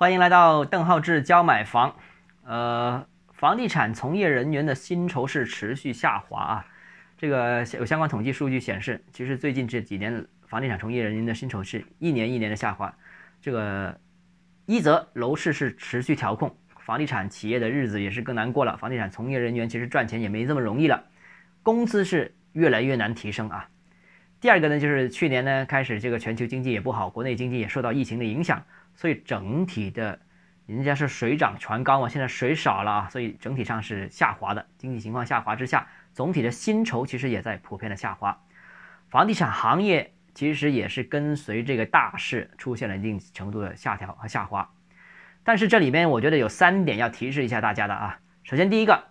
欢迎来到邓浩志教买房。呃，房地产从业人员的薪酬是持续下滑啊。这个有相关统计数据显示，其实最近这几年房地产从业人员的薪酬是一年一年的下滑。这个一则楼市是持续调控，房地产企业的日子也是更难过了。房地产从业人员其实赚钱也没这么容易了，工资是越来越难提升啊。第二个呢，就是去年呢开始，这个全球经济也不好，国内经济也受到疫情的影响，所以整体的，人家是水涨船高嘛，现在水少了啊，所以整体上是下滑的。经济情况下滑之下，总体的薪酬其实也在普遍的下滑。房地产行业其实也是跟随这个大势出现了一定程度的下调和下滑。但是这里面我觉得有三点要提示一下大家的啊。首先第一个，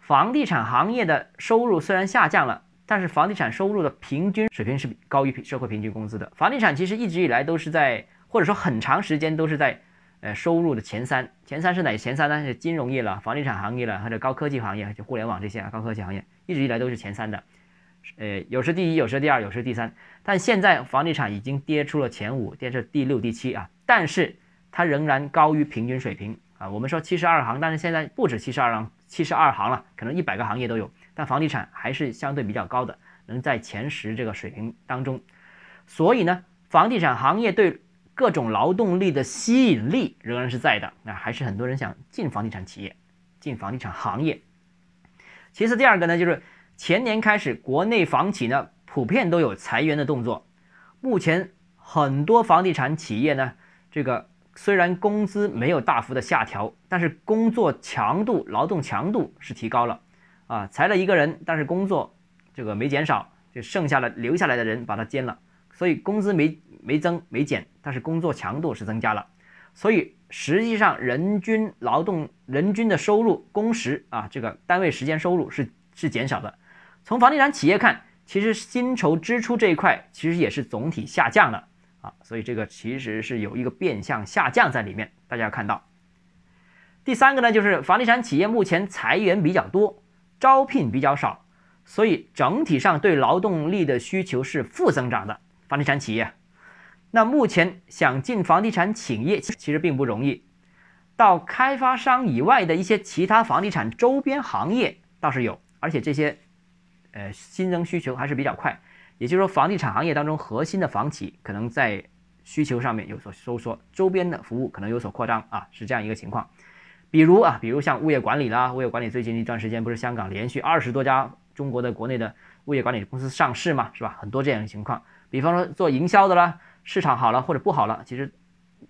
房地产行业的收入虽然下降了。但是房地产收入的平均水平是高于社会平均工资的。房地产其实一直以来都是在，或者说很长时间都是在，呃，收入的前三。前三是哪前三呢？是金融业了、房地产行业了，或者高科技行业，就互联网这些啊，高科技行业一直以来都是前三的。呃，有时第一，有时第二，有时第三。但现在房地产已经跌出了前五，跌至第六、第七啊。但是它仍然高于平均水平啊。我们说七十二行，但是现在不止七十二行，七十二行了，可能一百个行业都有。但房地产还是相对比较高的，能在前十这个水平当中，所以呢，房地产行业对各种劳动力的吸引力仍然是在的，那还是很多人想进房地产企业，进房地产行业。其次，第二个呢，就是前年开始，国内房企呢普遍都有裁员的动作，目前很多房地产企业呢，这个虽然工资没有大幅的下调，但是工作强度、劳动强度是提高了。啊，裁了一个人，但是工作这个没减少，就剩下了留下来的人把它兼了，所以工资没没增没减，但是工作强度是增加了，所以实际上人均劳动人均的收入工时啊，这个单位时间收入是是减少的。从房地产企业看，其实薪酬支出这一块其实也是总体下降的啊，所以这个其实是有一个变相下降在里面，大家要看到。第三个呢，就是房地产企业目前裁员比较多。招聘比较少，所以整体上对劳动力的需求是负增长的。房地产企业，那目前想进房地产企业其实并不容易。到开发商以外的一些其他房地产周边行业倒是有，而且这些呃新增需求还是比较快。也就是说，房地产行业当中核心的房企可能在需求上面有所收缩，周边的服务可能有所扩张啊，是这样一个情况。比如啊，比如像物业管理啦，物业管理最近一段时间不是香港连续二十多家中国的国内的物业管理公司上市嘛，是吧？很多这样的情况。比方说做营销的啦，市场好了或者不好了，其实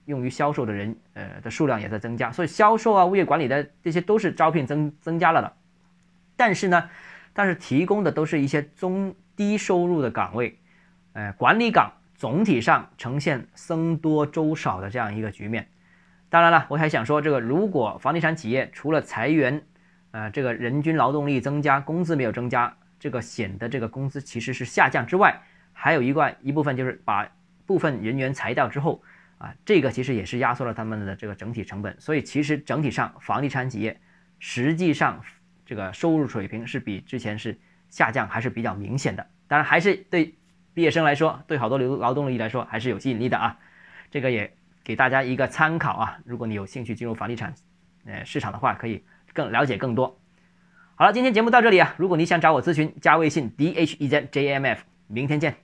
用于销售的人呃的数量也在增加，所以销售啊、物业管理的这些都是招聘增增加了的。但是呢，但是提供的都是一些中低收入的岗位，呃，管理岗总体上呈现僧多粥少的这样一个局面。当然了，我还想说，这个如果房地产企业除了裁员，呃，这个人均劳动力增加，工资没有增加，这个显得这个工资其实是下降之外，还有一块一部分就是把部分人员裁掉之后，啊，这个其实也是压缩了他们的这个整体成本。所以其实整体上，房地产企业实际上这个收入水平是比之前是下降，还是比较明显的。当然，还是对毕业生来说，对好多流劳动力来说还是有吸引力的啊，这个也。给大家一个参考啊，如果你有兴趣进入房地产，呃市场的话，可以更了解更多。好了，今天节目到这里啊，如果你想找我咨询，加微信 d h e z j m f，明天见。